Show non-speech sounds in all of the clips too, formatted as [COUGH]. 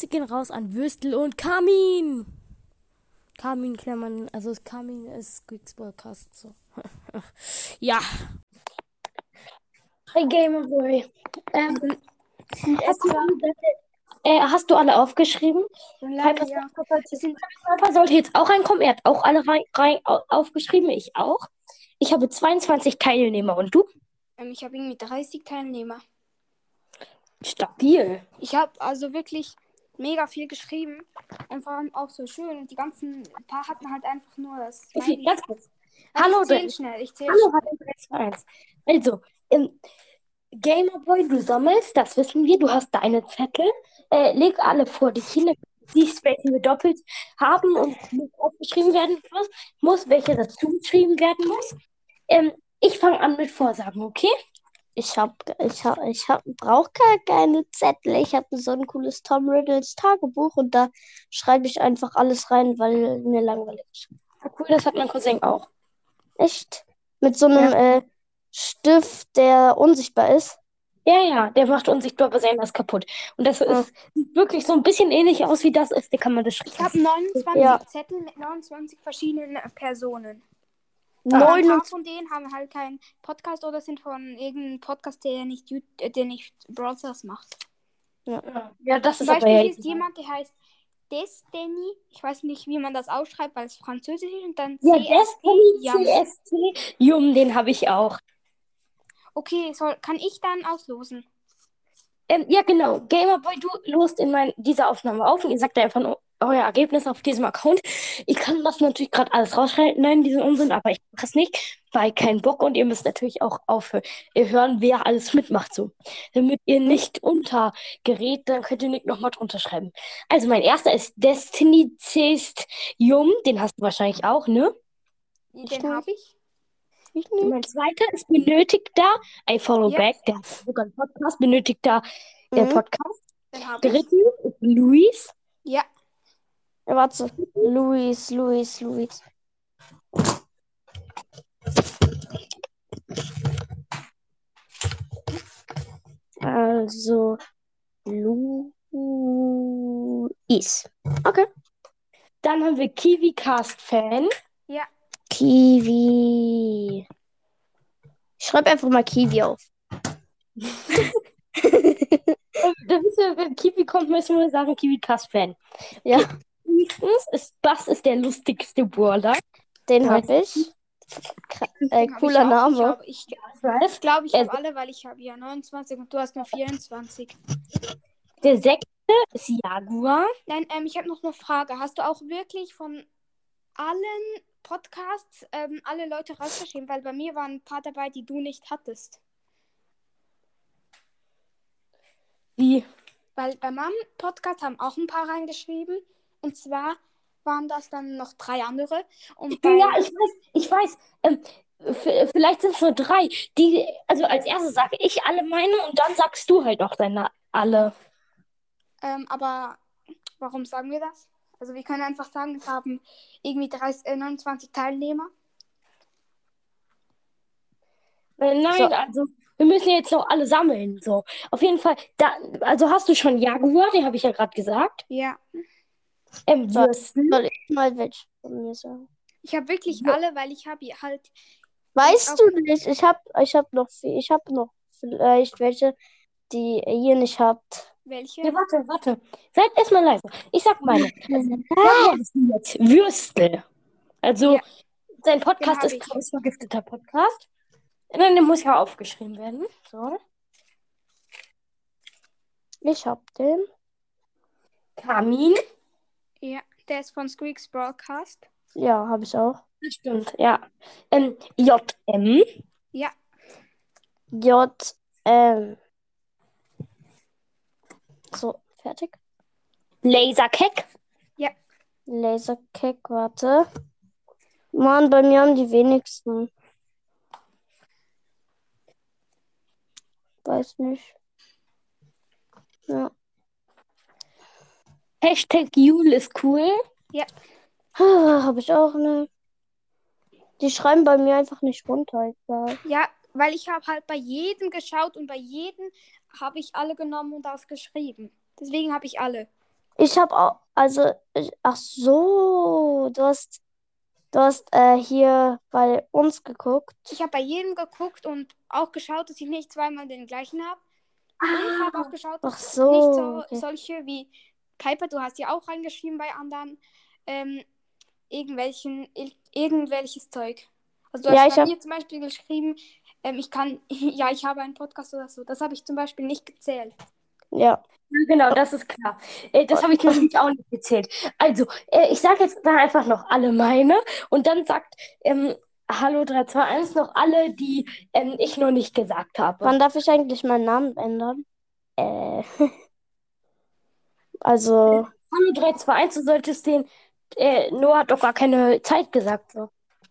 Grüße gehen raus an Würstel und Kamin. Kamin Klammern, also Kamin ist Squeaks Podcast. So. [LAUGHS] ja. Hi Gamerboy. Ähm, hast, du, äh, hast du alle aufgeschrieben? Leider, ja. Papa sollte jetzt auch reinkommen. Er hat auch alle rein, rein, aufgeschrieben. Ich auch. Ich habe 22 Teilnehmer. Und du? Ähm, ich habe irgendwie 30 Teilnehmer. Stabil. Ich habe also wirklich mega viel geschrieben und vor allem auch so schön. Und die ganzen paar hatten halt einfach nur das. Okay, ganz kurz. Hallo, ich zähl schnell. Ich zähl Hallo, schnell. Hallo, 3, 2, 1. Also, im Gamerboy, du sammelst, das wissen wir, du hast deine Zettel. Äh, leg alle vor dich hin, siehst, welche wir doppelt haben und aufgeschrieben werden muss, muss welche dazu geschrieben werden muss. Ähm, ich fange an mit Vorsagen, okay? Ich hab, ich hab, ich hab, brauch gar keine Zettel. Ich habe so ein cooles Tom Riddles Tagebuch und da schreibe ich einfach alles rein, weil mir langweilig ist. Ah, cool, das hat mein Cousin auch. Echt? Mit so einem äh, Stift, der unsichtbar ist. Ja, ja, der macht unsichtbar, aber sein was kaputt. Und das Ja. ist, sieht wirklich so ein bisschen ähnlich aus, wie das ist. Der kann man das Ich habe 29 Ja. Zettel mit 29 verschiedenen Personen. Aber ein Neun paar von denen haben halt keinen Podcast oder sind von irgendeinem Podcast, der nicht, äh, der nicht Browsers macht. Ja, das Zum ist aber Beispiel ja hier ist jemand, der heißt Destiny. Ich weiß nicht, wie man das ausschreibt, weil es französisch ist. Und dann Ja, CST. Destiny. CST. Jum, den habe ich auch. Okay, soll, kann ich dann auslosen? Ähm, ja, genau. Gamerboy, du lost in mein, dieser Aufnahme auf und ihr sagt einfach nur euer Ergebnis auf diesem Account. Ich kann das natürlich gerade alles rausschalten, nein, diesen Unsinn, aber ich mache es nicht, weil kein Bock und ihr müsst natürlich auch aufhören, wer alles mitmacht so. Damit ihr nicht untergerät, dann könnt ihr nicht nochmal drunter schreiben. Also mein erster ist Destiny Cest Jum, den hast du wahrscheinlich auch, ne? Den habe ich. Ich mein zweiter ist Benötigter, I Follow Ja. Back, der hat sogar einen Podcast, Benötigter äh, Mhm. Podcast. Den habe ich. Dritten ist Luis. Ja. Ja, warte. Luis, Luis, Luis. Also, Luis. Okay. Dann haben wir Kiwi Cast Fan. Kiwi. Ich schreibe einfach mal Kiwi auf. Da wissen wir, wenn Kiwi kommt, müssen wir sagen Kiwi Cast Fan. Ja, Nächstens ist Bass ist der lustigste Brawler. den habe ich. Äh, Den hab cooler ich auch. Name. Ich, hab- ich, Ralph. ich glaube, ich habe alle, weil ich habe ja 29 und du hast nur 24. Der sechste ist Jaguar. Nein, ähm, ich habe noch eine Frage. Hast du auch wirklich von allen Podcasts ähm, alle Leute rausgeschrieben? Weil bei mir waren ein paar dabei, die du nicht hattest. Wie? Weil bei meinem Podcast haben auch ein paar reingeschrieben. Und zwar waren das dann noch drei andere. Und Ja, ich weiß, ich weiß. Ähm, vielleicht sind es nur drei. Die, also als erstes sage ich alle meine und dann sagst du halt noch deine alle. ähm, aber warum sagen wir das? Also wir können einfach sagen, es haben irgendwie 30, äh, 29 Teilnehmer. Äh, nein, So. also wir müssen jetzt noch alle sammeln. So. Auf jeden Fall, da, also hast du schon Jaguar, den habe ich ja gerade gesagt. Ja. Ähm, So. Würstel. Soll ich mal welche von mir sagen? Ich habe wirklich Ja. alle, weil ich habe halt Weißt du nicht? Ich habe ich hab noch, viel- ich habe noch vielleicht welche, die ihr nicht habt. welche. Ja, warte, warte. Seid erstmal leise. Ich sag meine. Also, Würstel. Also, Ja. sein Podcast ist. Chaos vergifteter Podcast. Nein, der muss ja aufgeschrieben werden. So. ich hab den. Kamin. Ja, der ist von Squeaks Broadcast. Ja, habe ich auch. Das stimmt, ja. Ähm, JM. Ja, J, ähm. So, fertig. Laserkeck. Laserkick, warte. Mann, bei mir haben die wenigsten. Weiß nicht. Ja. Hashtag Jule ist cool. Ah, habe ich auch ne. Die schreiben bei mir einfach nicht runter. Egal. ja, weil ich habe halt bei jedem geschaut und bei jedem habe ich alle genommen und aufgeschrieben. Deswegen habe ich alle. Ich habe auch, also, ich, ach so, du hast, du hast äh, hier bei uns geguckt. Ich habe bei jedem geguckt und auch geschaut, dass ich nicht zweimal den gleichen habe. Und habe auch geschaut, Ach dass so, nicht so, okay. solche wie Piper, du hast ja auch reingeschrieben bei anderen, ähm, irgendwelchen, ir irgendwelches Zeug. Also du Ja, hast ich bei hab- mir zum Beispiel geschrieben, ähm, ich kann, [LAUGHS] ja, ich habe einen Podcast oder so. Das habe ich zum Beispiel nicht gezählt. Ja, Ja, genau, das ist klar. Äh, das habe ich natürlich auch nicht gezählt. Also, äh, ich sage jetzt dann einfach noch alle meine und dann sagt ähm, Hallo 321 noch alle, die ähm, ich noch nicht gesagt habe. wann darf ich eigentlich meinen Namen ändern? Äh, [LAUGHS] also, Hallo 321, du solltest den, äh, Noah hat doch gar keine Zeit gesagt. So.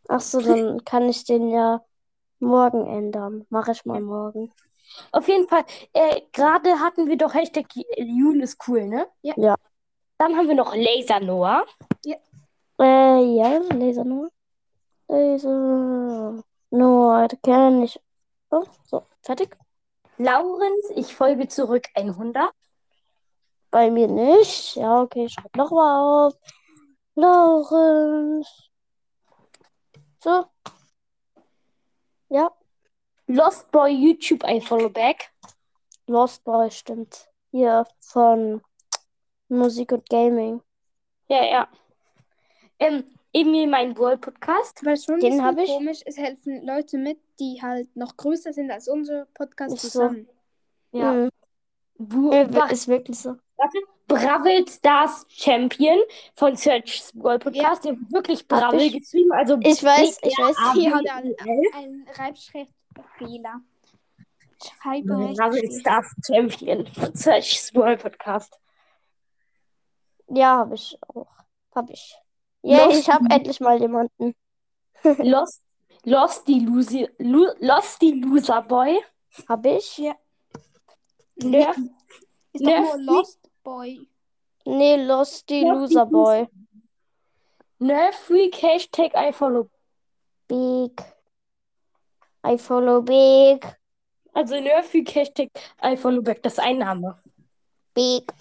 ach so, dann kann ich den ja morgen ändern. Mache ich mal morgen. Auf jeden Fall, äh, gerade hatten wir doch Hashtag Jule ist cool, ne? Ja. Ja. Dann haben wir noch Laser Noah. Äh, ja, Laser nur. Laser. Nur, kenne ich. Oh, so, fertig? Laurenz, ich folge zurück 100. Bei mir nicht. Ja, okay, schreib noch mal auf. Lorenz. So. Ja, Lost Boy YouTube ein Follow back. Lost Boy stimmt. Hier von Musik und Gaming. Ja, ja. Ähm, Emil, mein World Podcast. Weil es schon Den bisschen hab ich. komisch, es helfen Leute mit, die halt noch größer sind als unser Podcast Ist so. zusammen. Ja. Mhm. Äh, Bra Ist wirklich so. Warte. Bravel Stars Champion von Search World Podcast. Der hat wirklich Bravel ich. geschrieben. Also Ich weiß, ich weiß. Hier hat er einen, Reibschriftfehler. Bravel. Stars Champion von Search World Podcast. Ja, habe ich auch. Hab ich. Ja, Lost- ich habe endlich mal jemanden. [LAUGHS] Lost, Lost, die Loser, Lu, Lost die Loser Boy. Hab ich? Ja. Nerf, Ist doch Nerf- nur Lost Boy. Nee, Lost die Lost die Loser Boy. Nerf Freak, Hashtag I follow. Big. I follow Big. Also Nerf Freak, Hashtag I follow back. Das ist ein Name. Big.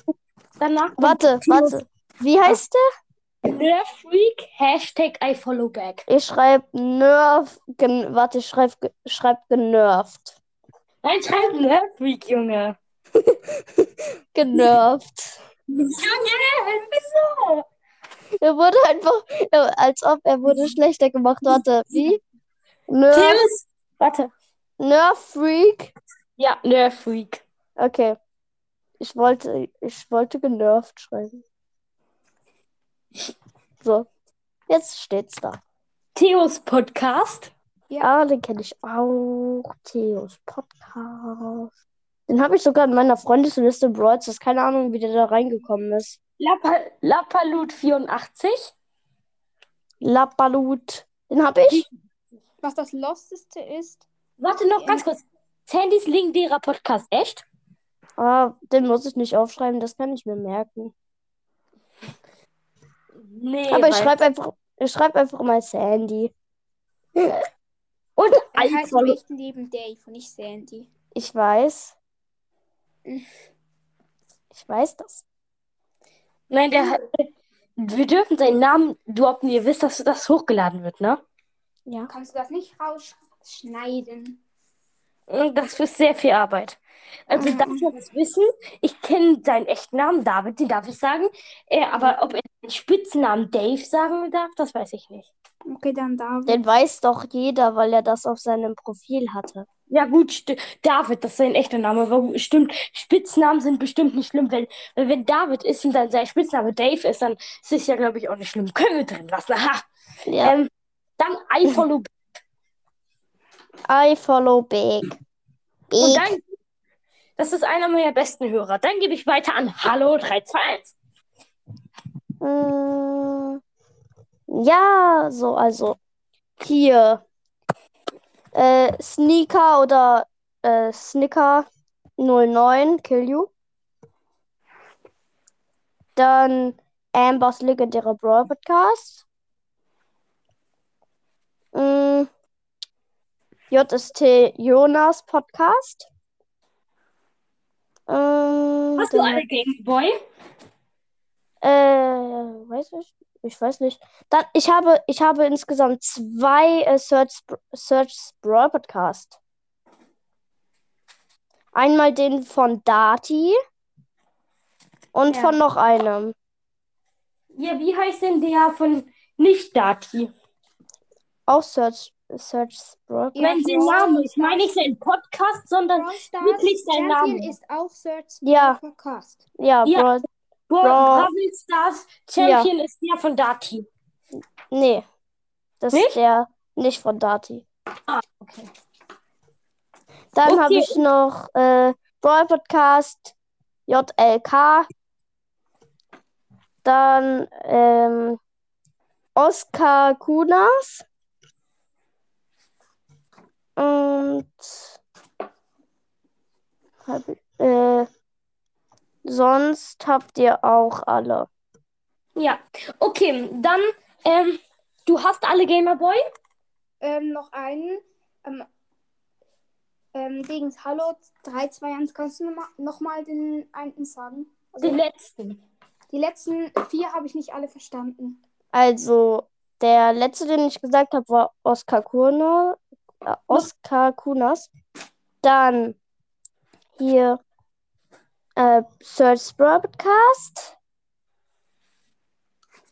Danach Warte, warte. Wie heißt der? Nerf Freak, Hashtag I follow back. Ich schreibe Nerf. Warte, ich schreibe schreib genervt. Nein, schreib Nerf Freak, Junge. [LAUGHS] Genervt. Junge, wieso? Er wurde einfach, als ob er wurde schlechter gemacht. Warte, wie? Nerf, Theos. Warte. Nerf Freak. Ja, Nerf Freak. Okay. Ich wollte, ich wollte genervt schreiben. So. Jetzt steht's da. Theos Podcast. Ja, den kenne ich auch. Theos Podcast. Den habe ich sogar in meiner Freundesliste Brawl Stars. Keine Ahnung, wie der da reingekommen ist. Lappa, Lappalut 84. Lappalut. Den habe ich? Was das Losteste ist, Warte noch ganz kurz. Sandys legendärer Podcast, echt? Ah, den muss ich nicht aufschreiben, das kann ich mir merken. Nee, Aber ich schreibe einfach, ich schreibe einfach mal Sandy. Und er heißt echten Leben Dave und nicht Sandy. Ich weiß. Ich weiß das. Nein, der hat. Wir dürfen seinen Namen droppen. Ihr wisst, dass das hochgeladen wird, ne? Ja. Kannst du das nicht rausschneiden? Das ist sehr viel Arbeit. Also, Mhm. darf man das wissen? Ich kenne seinen echten Namen, David, den darf ich sagen. Äh, aber ob er den Spitznamen Dave sagen darf, das weiß ich nicht. Okay, dann David. Den weiß doch jeder, weil er das auf seinem Profil hatte. Ja, gut, David, das ist sein echter Name. Aber stimmt, Spitznamen sind bestimmt nicht schlimm. Weil, weil wenn David ist und dann sein Spitzname Dave ist, dann ist es ja, glaube ich, auch nicht schlimm. Können wir drin lassen. Aha. Ja. Ähm, dann. I follow Big. Und Big. dann, das ist einer meiner besten Hörer. Dann gebe ich weiter an Hallo 321. Mm, ja, so, also hier äh, Sneaker oder äh, Snicker 09, Kill You. Dann Ambers legendärer Brawl Podcast. Mm, JST Jonas Podcast. Ähm, Hast du alle Gameboy? weiß ich. Ich weiß nicht. Dann, ich habe, ich habe insgesamt zwei äh, Search, Search Brawl Podcast. Einmal den von Dati und Ja. von noch einem. Ja, wie heißt denn der von Nicht-Dati? Auch Search, Search Brawl Ja, Wenn sein Name ist, meine ich sein Podcast, sondern wirklich sein Champion Name. ist auch Search Ja. Podcast. Ja, Ja. Brawl. Bra Bra- Brawl Stars Champion ist der von Dati. Nee. Das Nicht? ist der nicht von Dati. Ah, okay. Dann Okay. habe ich noch äh, Brawl Podcast JLK. Dann ähm, Oskar Kunas. Und hab, äh, sonst habt ihr auch alle. Ja, okay, dann, ähm, du hast alle Gamerboy? Ähm, noch einen. Ähm, ähm, Dings, hallo 321, kannst du noch mal, noch mal den einen sagen? Also, Den letzten. die letzten vier habe ich nicht alle verstanden. Also, der letzte, den ich gesagt habe, war Oskar Kuna, äh, Oskar Kunas. Dann hier äh, Search Broadcast.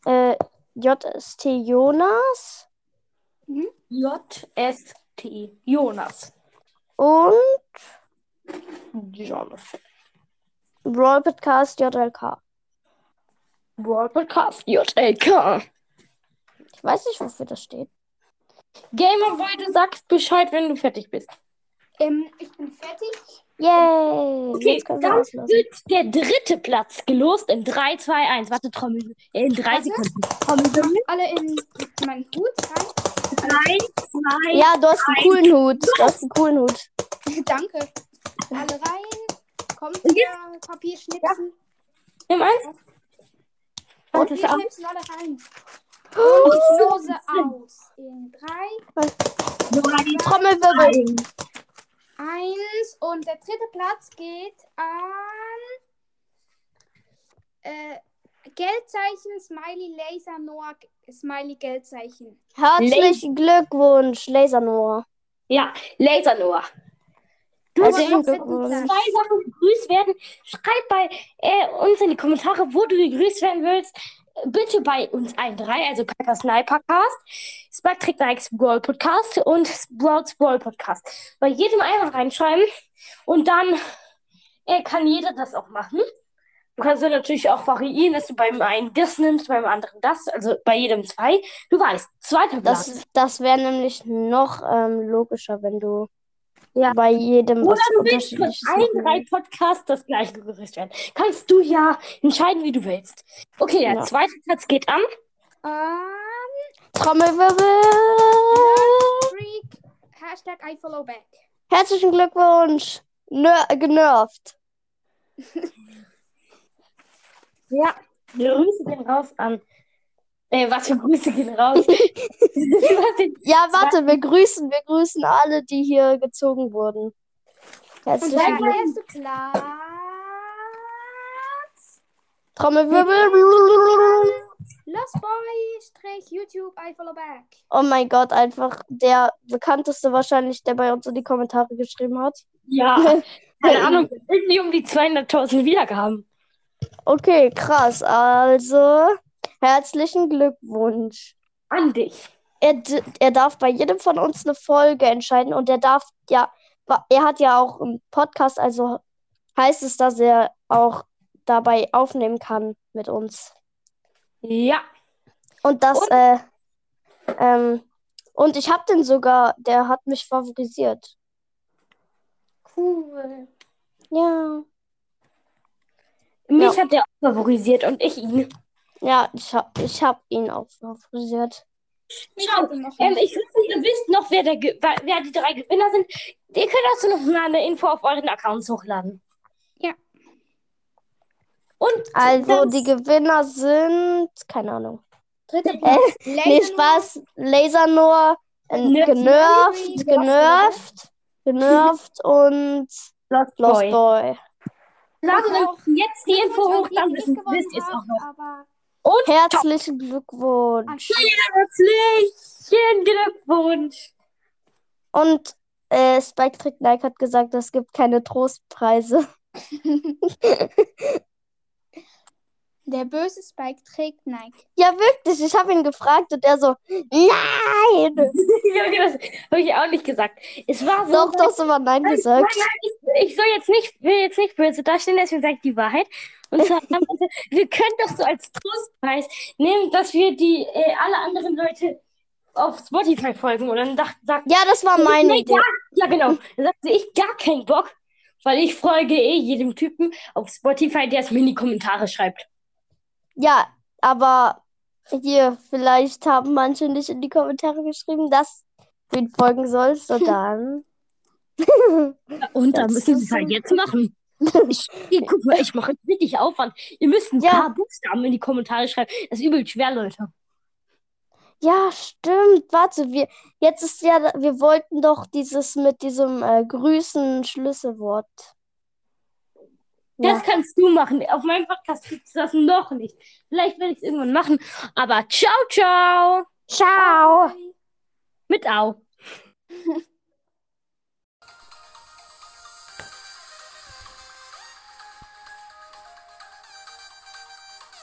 Äh, JST Jonas. J-S-T. Jonas. Und Jonathan. Brawl Podcast JLK. World Podcast. J-L-K. Ich weiß nicht, wofür das steht. Gamerboy, du sagst Bescheid, wenn du fertig bist. Ähm, ich bin fertig. Yay! Okay, Jetzt können wir dann wird der dritte Platz gelost in 3, 2, 1. Warte, Trommel. In 3 Warte. Sekunden. Trommelwirbel. Alle in meinen Hut rein. 3, 2, Ja, du hast einen coolen Hut. Du hast einen coolen Hut. [LAUGHS] Danke. Alle rein. Kommt hier Papierschnipsen. nimm eins. Auf. Papierschnipsen alle rein. Und ich lose aus. In drei, Drei, Trommelwirbel. Eins. Und der dritte Platz geht an äh, Geldzeichen, Smiley, Laser, Noah, Smiley, Geldzeichen. Herzlichen Glückwunsch, Laser Noah. Ja, Laser Noah. Du darfst Glückwunsch. zwei Sachen gegrüßt werden. Schreib bei äh, uns in die Kommentare, wo du gegrüßt werden willst. Bitte bei uns allen drei, also Piper Sniper Cast, Spectric Nikes Brawl Podcast und Sprouts Brawl Podcast. Bei jedem einmal reinschreiben und dann äh, kann jeder das auch machen. Du kannst dann natürlich auch variieren, dass du beim einen das nimmst, beim anderen das, also bei jedem zwei. Du weißt, zweiter Platz. Das, das wäre nämlich noch ähm, logischer, wenn du Ja. bei jedem Oder was du willst von allen drei Podcasts das gleiche gegrüßt werden. Kannst du ja entscheiden, wie du willst. Okay, der Ja. zweite Platz geht an. Ähm, Trommelwirbel. Freak, Hashtag I follow back. Herzlichen Glückwunsch. Ner genervt. [LAUGHS] Ja. Grüße gehen raus an. Äh, was für Grüße gehen raus? [LAUGHS] Ja, warte, wir grüßen, wir grüßen alle, die hier gezogen wurden. Erste Platz. Trommelwirbel. Lost Boy, Strich, YouTube, I follow back. Oh mein Gott, einfach der bekannteste wahrscheinlich, der bei uns in die Kommentare geschrieben hat. Ja, [LAUGHS] keine Ahnung, irgendwie um die 200.000 Wiedergaben. Okay, krass. Also, herzlichen Glückwunsch. An dich. Er, er darf bei jedem von uns eine Folge entscheiden und er darf ja, er hat ja auch einen Podcast, also heißt es, dass er auch dabei aufnehmen kann mit uns. Ja. Und das, Und- äh, ähm, und ich habe den sogar, der hat mich favorisiert. Cool. Ja. Mich hat der auch favorisiert und ich ihn. Ja, ich hab, ich hab ihn auch favorisiert. Schau, hatte noch ähm, nicht. ich hoffe, ihr wisst noch, wer, der, wer die drei Gewinner sind. Ihr könnt dazu noch mal eine Info auf euren Accounts hochladen. Ja. Und Also, die Gewinner sind, keine Ahnung. Dritter Äh, Platz. [LAUGHS] Nee, Laser Spaß. Laser nur äh, genervt, genervt, genervt [LAUGHS] und Lost Lost Boy. Boy. Laden Danke wir auch. jetzt die Info hoch, dann wisst ihr es auch noch. Und Herzlichen Glückwunsch. Herzlichen Glückwunsch. Und äh, Spike Trick Nike hat gesagt, es gibt keine Trostpreise. [LAUGHS] Der böse Spike trägt Nike. Ja, wirklich. Ich habe ihn gefragt und er so, nein. [LAUGHS] ja, okay, das habe ich auch nicht gesagt. Es war so. Doch, doch, so war nein Nein, gesagt. nein, ich, ich soll jetzt nicht, will jetzt nicht böse dastehen, deswegen sage ich die Wahrheit. Und zwar, [LAUGHS] wir können doch so als Trostpreis nehmen, dass wir die äh, alle anderen Leute auf Spotify folgen. Und dann dacht, sagt Ja, das war meine Nee, Idee. Ja, genau. Dann sagte ich gar keinen Bock, weil ich folge eh jedem Typen auf Spotify, der es mir in die Kommentare schreibt. Ja, aber hier, vielleicht haben manche nicht in die Kommentare geschrieben, dass du ihn folgen sollst. Und [LAUGHS] dann. [LAUGHS] Und dann müssen sie es halt jetzt machen. Ich, ihr, guck mal, ich mache jetzt richtig Aufwand. Ihr müsst ein Ja. paar Buchstaben in die Kommentare schreiben. Das ist übel schwer, Leute. Ja, stimmt. Warte, wir jetzt ist ja, wir wollten doch dieses mit diesem äh, Grüßen Schlüsselwort. Das Ja. kannst du machen. Auf meinem Podcast kriegst du das noch nicht. Vielleicht werde ich es irgendwann machen. Aber ciao, ciao. Ciao. Bye. Mit Au. [LAUGHS]